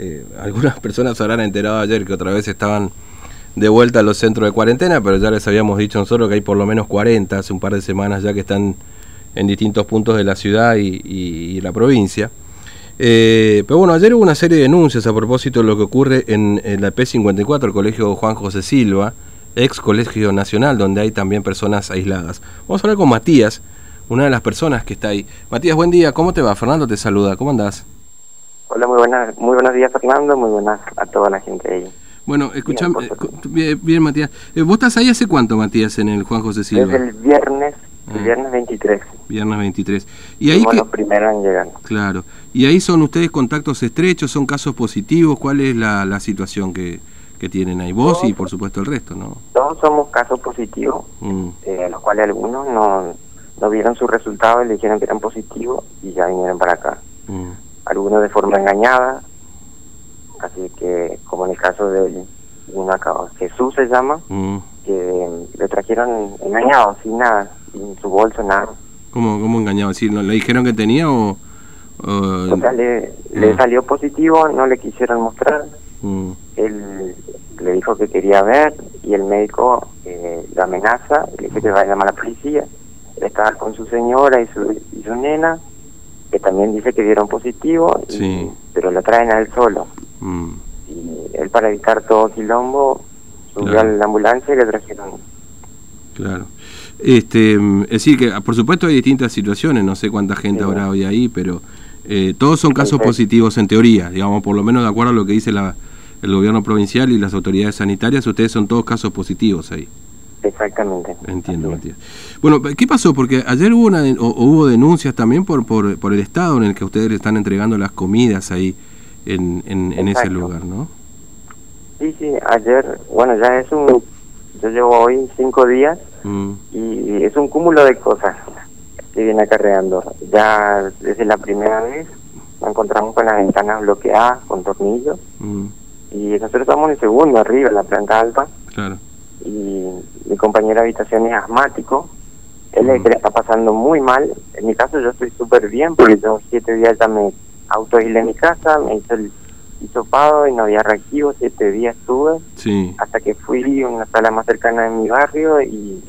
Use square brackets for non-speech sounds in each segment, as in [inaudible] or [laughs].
eh, algunas [laughs] personas se habrán enterado ayer que otra vez estaban de vuelta a los centros de cuarentena, pero ya les habíamos dicho nosotros que hay por lo menos 40, hace un par de semanas ya que están en distintos puntos de la ciudad y, la provincia. Eh, pero bueno, ayer hubo una serie de denuncias a propósito de lo que ocurre en, la P54, el colegio Juan José Silva, ex colegio nacional, donde hay también personas aisladas. Vamos a hablar con Matías, una de las personas que está ahí. Matías, buen día, ¿cómo te va? Fernando te saluda, ¿cómo andás? Hola, muy buenas, muy buenos días Fernando, muy buenas a toda la gente ahí. Bueno, escuchame, bien, Matías. Eh, ¿Vos estás ahí hace cuánto, Matías, en el Juan José Silva? Desde el viernes, el ah. viernes 23. Viernes 23. Y ahí que, los primeros en llegar. Claro. ¿Y ahí son ustedes contactos estrechos, son casos positivos? ¿Cuál es la, la situación que, que tienen ahí? Vos y por supuesto el resto, ¿no? Todos somos casos positivos, mm. eh, los cuales algunos no, no vieron sus resultados y le dijeron que eran positivos y ya vinieron para acá. Mm. Algunos de forma engañada, así que como en el caso de uno acá, Jesús se llama, mm. que le trajeron engañado, sin nada, sin su bolso, nada. ¿Cómo, cómo engañado? ¿Le dijeron que tenía o...? o... sea, le, le, salió positivo, no le quisieron mostrar. Él le dijo que quería ver y el médico eh, lo amenaza, le dice que va a llamar a la policía. Él estaba con su señora y su, y su nena, que también dice que dieron positivo, pero lo traen a él solo. Mm. Y él para evitar todo quilombo subió a la ambulancia y le trajeron. Claro. Este, es decir, que por supuesto hay distintas situaciones, no sé cuánta gente habrá hoy ahí, pero eh, todos son casos positivos en teoría, digamos, por lo menos de acuerdo a lo que dice la, el gobierno provincial y las autoridades sanitarias, ustedes son todos casos positivos ahí. Exactamente. Entiendo, Matías. Bueno, ¿qué pasó? Porque ayer hubo una o, hubo denuncias también por, por, por el estado en el que ustedes le están entregando las comidas ahí en, en, ese lugar, ¿no? Sí, sí, ayer, bueno, ya es un, yo llevo hoy cinco días mm. y es un cúmulo de cosas que viene acarreando. Ya desde la primera vez nos encontramos con las ventanas bloqueadas con tornillos. Mm y nosotros estamos en el segundo arriba, en la planta alta. Claro. Y mi compañero de habitación es asmático. Él es el que le está pasando muy mal. En mi caso yo estoy súper bien porque tengo siete días ya me autoaislé en mi casa, me hizo el hisopado y no había reactivo, siete días estuve. Sí. Hasta que fui a una sala más cercana de mi barrio y,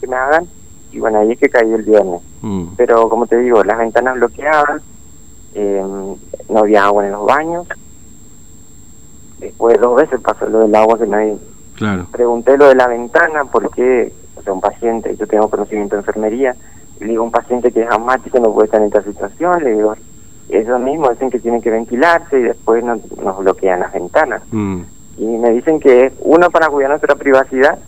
que me hagan. Y bueno, ahí es que caí el viernes. Mm. Pero como te digo, las ventanas bloqueadas, eh, no había agua en los baños después dos veces pasó lo del agua que nadie... Claro. Pregunté lo de la ventana porque, o sea, un paciente, yo tengo conocimiento de enfermería, y le digo, un paciente que es asmático no puede estar en esta situación, le digo, eso mismo, dicen que tienen que ventilarse y después nos, bloquean las ventanas. Mm. Y me dicen que es uno para cuidar nuestra privacidad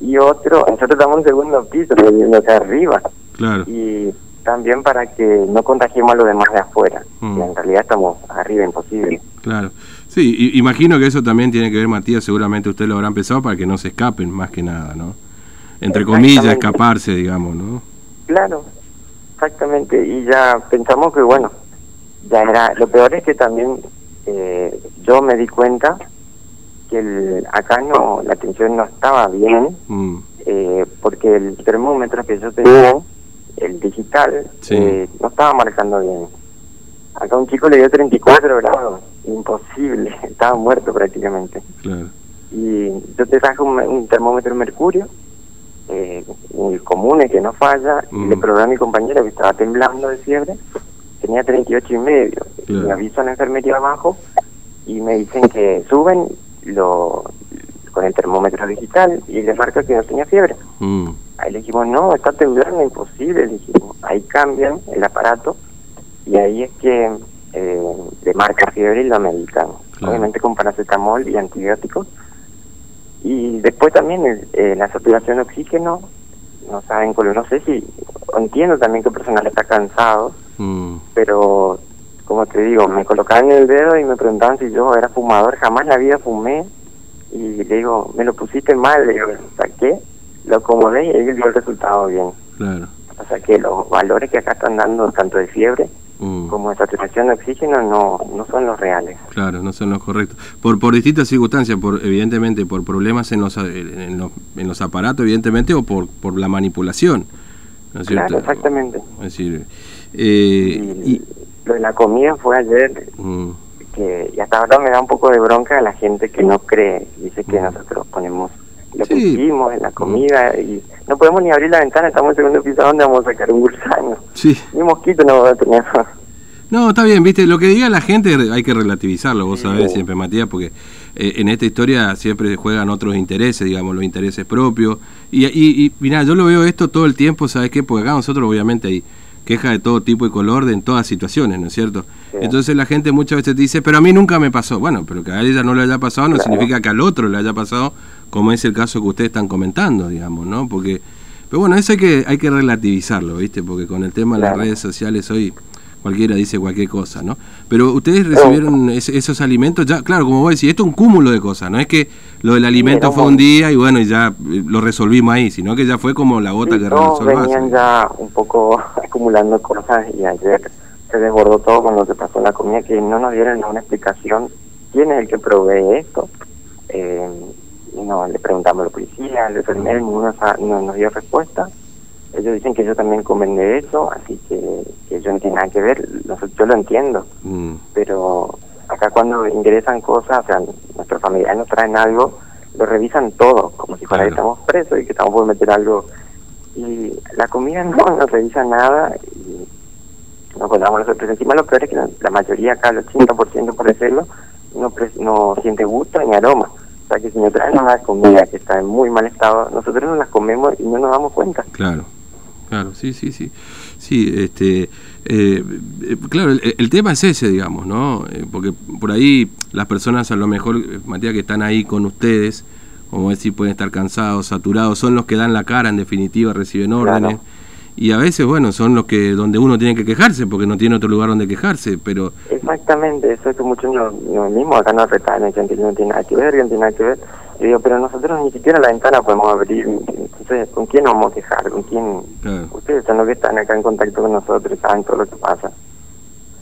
y otro, nosotros estamos en segundo piso, viviendo acá arriba. Claro. Y también para que no contagiemos a los demás de afuera. Mm. en realidad estamos arriba, imposible. Claro. Sí, imagino que eso también tiene que ver, Matías, seguramente usted lo habrá empezado para que no se escapen, más que nada, ¿no? Entre comillas, escaparse, digamos, ¿no? Claro, exactamente. Y ya pensamos que, bueno, ya era. Lo peor es que también eh, yo me di cuenta que el, acá no la atención no estaba bien, mm. eh, porque el termómetro que yo tenía, el digital, eh, no estaba marcando bien. Acá un chico le dio 34 grados imposible, [laughs] estaba muerto prácticamente. Y yo te traje un, termómetro de mercurio, eh, el común que no falla, y le mm. probé a mi compañero que estaba temblando de fiebre, tenía 38 y medio. Me aviso a la enfermería abajo y me dicen que suben lo con el termómetro digital y le marca que no tenía fiebre. Mm. Ahí le dijimos, no, está temblando, imposible. Le dijimos, ahí cambian el aparato y ahí es que eh, de marca fiebre y lo medican, obviamente con paracetamol y antibióticos. Y después también eh, la saturación de oxígeno, no saben, no sé si, entiendo también que el personal está cansado, mm. pero como te digo, me colocaban el dedo y me preguntaban si yo era fumador, jamás en la vida fumé, y le digo, me lo pusiste mal, le digo, saqué, lo acomodé y ahí dio el resultado bien. Claro. O sea que los valores que acá están dando, tanto de fiebre Mm. como saturación de oxígeno no, no son los reales. Claro, no son los correctos. Por, por distintas circunstancias, por evidentemente por problemas en los, en los, en los aparatos, evidentemente, o por, por la manipulación. ¿no es claro, exactamente. Es decir, eh, y, lo de la comida fue ayer, mm. que y hasta ahora me da un poco de bronca a la gente que no cree, dice que nosotros ponemos lo que hicimos en la comida y no podemos ni abrir la ventana, estamos en el segundo piso donde vamos a sacar un gusano. Sí. Ni mosquito no vamos a tener. [laughs] No, está bien, viste, lo que diga la gente hay que relativizarlo, vos sabés siempre, Matías, porque eh, en esta historia siempre juegan otros intereses, digamos, los intereses propios. Y, y, y mirá, yo lo veo esto todo el tiempo, ¿sabes qué? Porque acá nosotros obviamente hay queja de todo tipo y color de, en todas situaciones, ¿no es cierto? Entonces la gente muchas veces te dice, pero a mí nunca me pasó. Bueno, pero que a ella no le haya pasado no significa que al otro le haya pasado, como es el caso que ustedes están comentando, digamos, ¿no? Porque, pero bueno, eso hay que, hay que relativizarlo, ¿viste? Porque con el tema de las redes sociales hoy cualquiera dice cualquier cosa, ¿no? Pero ustedes recibieron esos alimentos, ya, claro, como vos decís, esto es un cúmulo de cosas, no es que lo del alimento fue un día y bueno, y ya eh, lo resolvimos ahí, sino que ya fue como la gota que resolvió. venían ya un poco [laughs] acumulando cosas y ayer se desbordó todo con lo que pasó en la comida, que no nos dieron ninguna explicación quién es el que provee esto. Eh, no, le preguntamos a la policía, al enfermero, ninguno no nos dio respuesta ellos dicen que ellos también comen de eso, así que, que yo no tiene nada que ver, yo lo entiendo, mm. pero acá cuando ingresan cosas, o sea, nuestros familiares nos traen algo, lo revisan todo, como si fuera que estamos presos y que estamos por meter algo. Y la comida no, no revisa nada y nos ponemos nosotros. Encima lo peor es que la, mayoría acá, el 80% por decirlo, no, no siente gusto ni aroma. O sea que si nos traen una comida que está en muy mal estado, nosotros no las comemos y no nos damos cuenta. Claro. Claro, sí, sí, sí. Sí, este, eh, claro, el, tema es ese, digamos, ¿no? Eh, porque por ahí las personas a lo mejor, Matías, que están ahí con ustedes, como decir, pueden estar cansados, saturados, son los que dan la cara, en definitiva, reciben órdenes. Y a veces, bueno, son los que donde uno tiene que quejarse, porque no tiene otro lugar donde quejarse, pero... Exactamente, eso es que muchos no, no mismo acá no retan, que no tiene nada que ver, que no tiene nada que ver digo, pero nosotros ni siquiera la ventana podemos abrir. Entonces, ¿con quién nos vamos a quejar? ¿Con quién? Ustedes son los que están acá en contacto con nosotros, saben todo lo que pasa.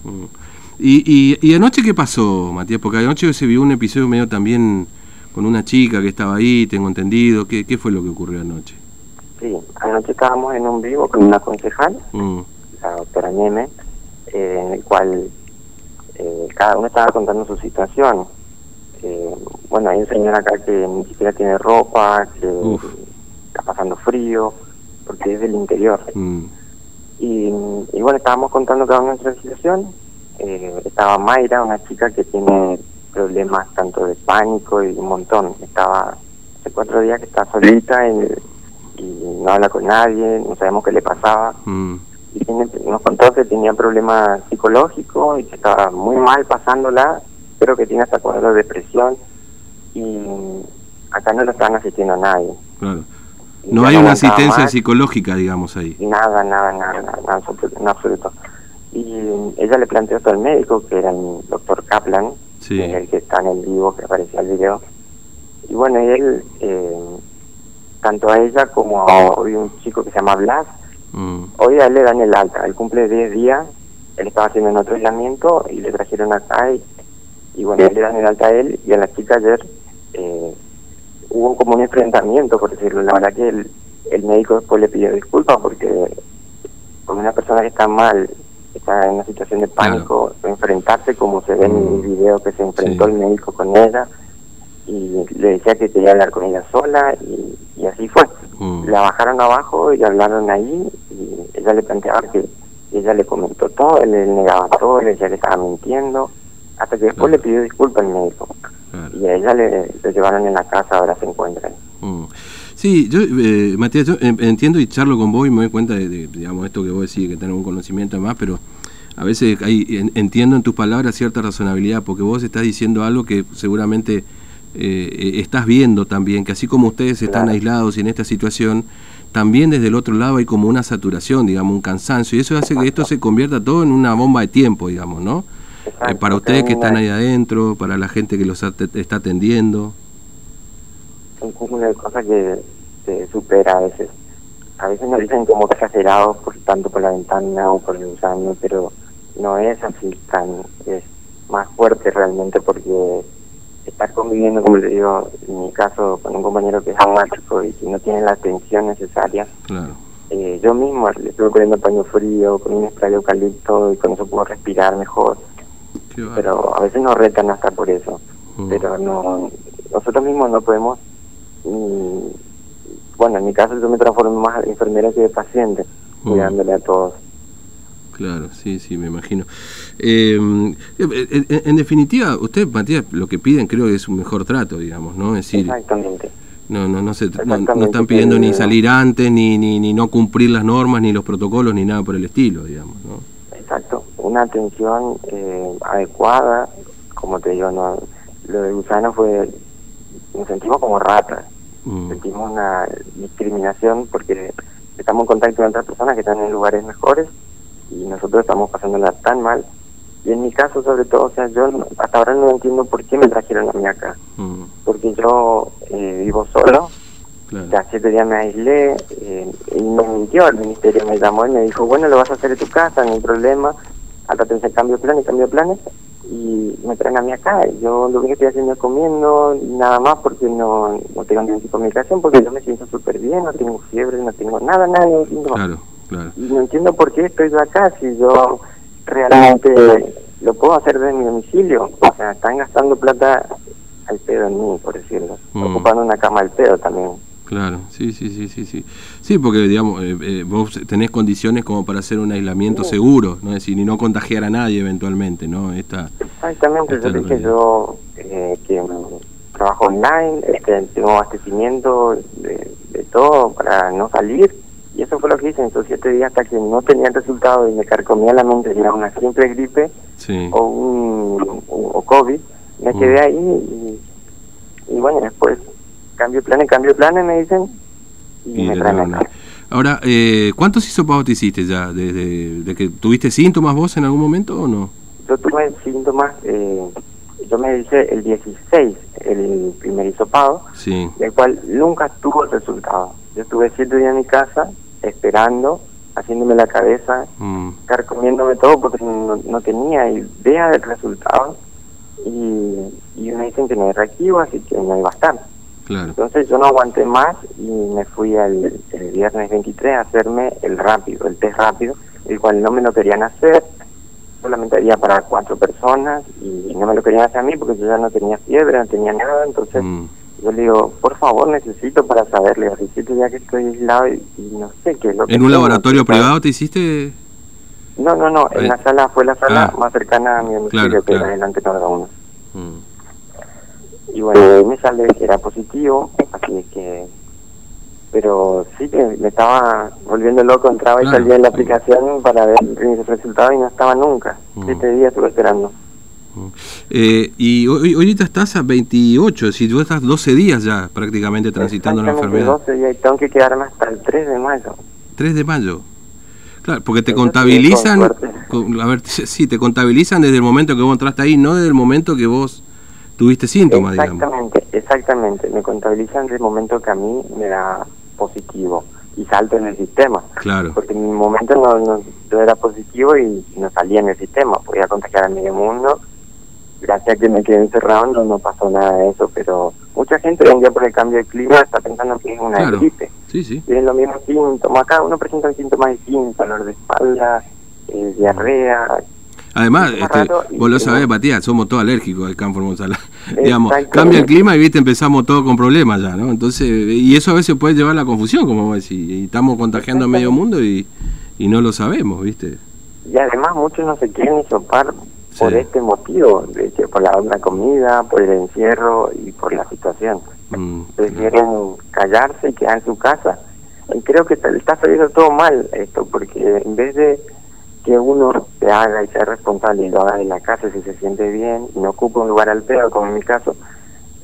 Mm. ¿Y, y, anoche qué pasó, Matías? Porque anoche se vio un episodio medio también con una chica que estaba ahí, tengo entendido. ¿Qué, qué fue lo que ocurrió anoche? Sí, anoche estábamos en un vivo con una concejal, mm. la doctora Neme, eh, en el cual eh, cada uno estaba contando su situación bueno, hay un señor acá que ni siquiera tiene ropa, que está pasando frío, porque es del interior. Mm. Y, bueno, estábamos contando cada nuestra situación. Eh, estaba Mayra, una chica que tiene problemas tanto de pánico y un montón. Estaba hace cuatro días que está solita y, no habla con nadie, no sabemos qué le pasaba. Mm. Y nos contó que tenía problemas psicológicos y que estaba muy mal pasándola creo que tiene hasta cuadro de depresión y acá no lo están asistiendo a nadie. Claro. No hay una asistencia psicológica, digamos, ahí. Nada, nada, nada, nada, en absoluto. Y ella le planteó esto al médico, que era el doctor Kaplan, el que está en el vivo, que aparecía el video. Y bueno, él, eh, tanto a ella como a hoy un chico que se llama Blas, mm. hoy a él le dan el alta, él cumple 10 días, él estaba haciendo en otro aislamiento y le trajeron acá y y bueno, le dan el alta a él y a la chica ayer eh, hubo como un enfrentamiento, por decirlo. La verdad que el, el médico después le pidió disculpas porque con una persona que está mal, está en una situación de pánico, enfrentarse como se ve en el mm. video que se enfrentó el médico con ella y le decía que quería hablar con ella sola y, así fue. Mm. La bajaron abajo y hablaron ahí y ella le planteaba que ella le comentó todo, él le negaba todo, le decía que estaba mintiendo hasta que después le pidió disculpas al médico. Y a ella le, llevaron en la casa, ahora se encuentra. Mm. Sí, yo, eh, Matías, yo entiendo y charlo con vos y me doy cuenta de, digamos, esto que vos decís, que tenés un conocimiento más, pero a veces hay, entiendo en tus palabras cierta razonabilidad, porque vos estás diciendo algo que seguramente eh, estás viendo también, que así como ustedes están aislados y en esta situación, también desde el otro lado hay como una saturación, digamos, un cansancio, y eso hace que esto se convierta todo en una bomba de tiempo, digamos, ¿no? Eh, para ustedes que están ahí adentro, para la gente que los está atendiendo. Un cúmulo de cosas que se supera a veces. A veces nos dicen como exagerados por tanto por la ventana o por el gusano, pero no es así tan, es más fuerte realmente porque estar conviviendo, como le digo, en mi caso, con un compañero que es asmático y que no tiene la atención necesaria. Claro. Eh, yo mismo le estuve poniendo paño frío, con un spray de eucalipto y con eso puedo respirar mejor pero a veces nos retan hasta por eso. Mm. Pero no nosotros mismos no podemos, bueno, en mi caso yo me transformo más en enfermera que de paciente, mm. cuidándole a todos. Claro, sí, sí, me imagino. Eh, en, definitiva, usted, Matías, lo que piden creo que es un mejor trato, digamos, ¿no? Es decir, Exactamente. No, no, no, se, no, están pidiendo ni salir antes, ni, ni, ni no cumplir las normas, ni los protocolos, ni nada por el estilo, digamos, ¿no? Exacto, una atención eh, adecuada, como te digo, no, lo de Gusano fue, nos sentimos como ratas, mm. sentimos una discriminación porque estamos en contacto con otras personas que están en lugares mejores y nosotros estamos pasándola tan mal. Y en mi caso, sobre todo, o sea, yo hasta ahora no entiendo por qué me trajeron a mí acá. Mm. Porque yo eh, vivo solo, ya siete días me aislé, eh, y me mintió, el ministerio me llamó y me dijo, bueno, lo vas a hacer en tu casa, no hay problema, hasta te cambio planes, cambio planes, y me traen a mí acá. Y yo lo único que estoy haciendo es comiendo, nada más porque no, no tengo ningún tipo de medicación, porque yo me siento súper bien, no tengo fiebre, no tengo nada, nada, no Claro. Y no entiendo por qué estoy acá si yo realmente lo puedo hacer desde mi domicilio. O sea, están gastando plata al pedo en mí, por decirlo. Mm. Ocupando una cama al pedo también. Claro, sí, sí, sí, sí, sí. Sí, porque digamos, eh, eh, vos tenés condiciones como para hacer un aislamiento seguro, ¿no? Es decir, y no contagiar a nadie eventualmente, ¿no? Esta, Exactamente, yo dije yo eh, que trabajo online, este, tengo abastecimiento de, de todo para no salir y eso fue lo que hice en esos siete días hasta que no tenía el resultado y me carcomía la mente, era una simple gripe o un o COVID. Me mm. quedé ahí y, bueno, después cambio planes, cambio de planes, me dicen, y, me traen acá. Ahora, eh, ¿cuántos hisopados te hiciste ya? ¿Desde de que tuviste síntomas vos en algún momento o no? Yo tuve síntomas, eh, yo me hice el 16, el primer hisopado, sí. del cual nunca tuvo el resultado. Yo estuve siete días en mi casa esperando, haciéndome la cabeza, mm. carcomiéndome todo porque no, tenía idea del resultado y, y me dicen que no hay reactivo, así que no iba a estar. Entonces yo no aguanté más y me fui el viernes 23 a hacerme el rápido, el test rápido, el cual no me lo querían hacer, solamente había para cuatro personas y no me lo querían hacer a mí porque yo ya no tenía fiebre, no tenía nada, entonces... Mm. Yo le digo, por favor, necesito para saberle, necesito ya que estoy aislado y, no sé qué es lo que... ¿En un laboratorio privado te hiciste...? No, no, no, en la sala, fue la sala ah. más cercana a mi domicilio, que era delante de uno. Mm. Y bueno, me sale que era positivo, así que... Pero sí que me estaba volviendo loco, entraba y salía en la aplicación para ver mis resultados y no estaba nunca. Mm. Siete días estuve esperando. Eh, y hoy, ahorita estás a 28, si tú estás 12 días ya prácticamente transitando la enfermedad. 12 días y tengo que quedarme hasta el 3 de mayo. 3 de mayo. Claro, porque te contabilizan, a ver, [laughs] sí, te contabilizan desde el momento que vos entraste ahí, no desde el momento que vos tuviste síntomas, exactamente, Exactamente, me contabilizan desde el momento que a mí me da positivo y salto en el sistema. Claro. Porque en mi momento no, no, era positivo y no salía en el sistema, podía contagiar a medio mundo gracias a que me quedé encerrado no, no pasó nada de eso, pero mucha gente hoy día por el cambio de clima está pensando que es una gripe. Sí, sí. Tienen los mismos síntomas, acá uno presenta síntomas distintos, dolor de espalda, eh, diarrea. Además, este, vos lo sabés, Matías, somos todos alérgicos al campo Monsalá. Digamos, cambia el clima y viste, empezamos todos con problemas ya, ¿no? Entonces, y eso a veces puede llevar a la confusión, como vos decís, y estamos contagiando a medio mundo y, y no lo sabemos, ¿viste? Y además muchos no se quieren sopar por este motivo, de que por la, comida, por el encierro y por la situación. Mm, Prefieren callarse y quedar en su casa. Y creo que está saliendo todo mal esto, porque en vez de que uno se haga y sea responsable y lo haga en la casa si se siente bien y no ocupa un lugar al pedo, como en mi caso,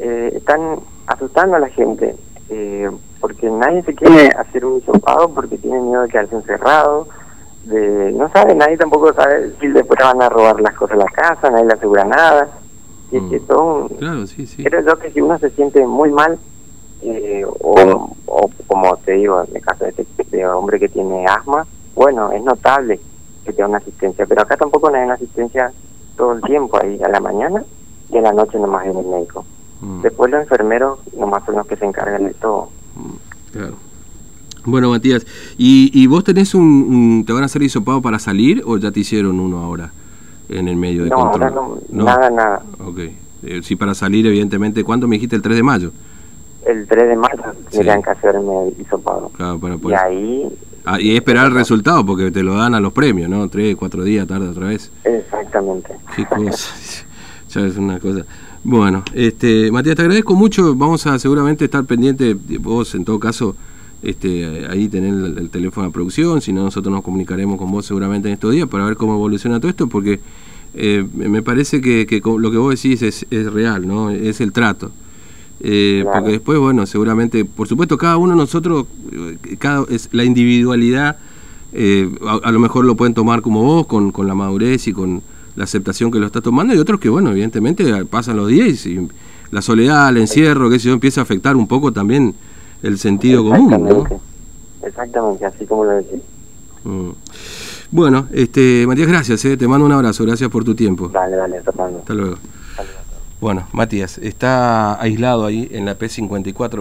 eh, están asustando a la gente, eh, porque nadie se quiere hacer un hisopado porque tiene miedo de quedarse encerrado, de no sabe, nadie tampoco sabe si después van a robar las cosas de la casa, nadie le asegura nada. Y es que son, claro, sí, sí. creo yo que si uno se siente muy mal, eh, o, o, como te digo, en el caso de este, este, hombre que tiene asma, bueno, es notable que tenga una asistencia, pero acá tampoco no hay una asistencia todo el tiempo, ahí a la mañana y a la noche nomás en el médico. Mm. Después los enfermeros nomás son los que se encargan de todo. Mm, claro. Bueno, Matías, ¿y, vos tenés un, te van a hacer hisopado para salir o ya te hicieron uno ahora? en el medio de no, control. ahora no, nada, nada. Ok. Eh, sí, para salir, evidentemente, ¿cuándo me dijiste el 3 de mayo? El 3 de mayo Sí. tendrían que hacerme el hisopado. Claro, para Y poder- ahí, Ah, y esperar el resultado, porque te lo dan a los premios, ¿no? Tres, cuatro días tarde otra vez. exactamente. Qué cosa. [laughs] ya es una cosa. Bueno, este, Matías, te agradezco mucho. Vamos a seguramente estar pendiente. Vos, en todo caso, este, ahí tener el, el teléfono de producción. Si no, nosotros nos comunicaremos con vos seguramente en estos días para ver cómo evoluciona todo esto, porque eh, me parece que, que lo que vos decís es, es real, ¿no? Es el trato. Eh, Claro. Porque después, bueno, seguramente, por supuesto, cada uno de nosotros, eh, cada, es la individualidad, eh, a, a lo mejor lo pueden tomar como vos, con, con la madurez y con la aceptación que lo está tomando, y otros que, bueno, evidentemente pasan los días y la soledad, el encierro, que sé yo, empieza a afectar un poco también el sentido común, ¿no? Exactamente. Exactamente, así como lo decís. Mm. Bueno, este, Matías, gracias, eh, te mando un abrazo, gracias por tu tiempo. Dale, dale, Fernando. Hasta luego. Hasta luego. Bueno, Matías, está aislado ahí en la P54